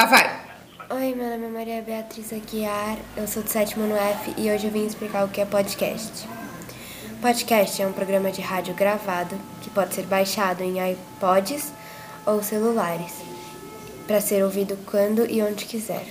Ah, vai. Oi, meu nome é Maria Beatriz Aguiar, eu sou do sétimo no F e hoje eu vim explicar o que é podcast. Podcast é um programa de rádio gravado que pode ser baixado em iPods ou celulares para ser ouvido quando e onde quiser.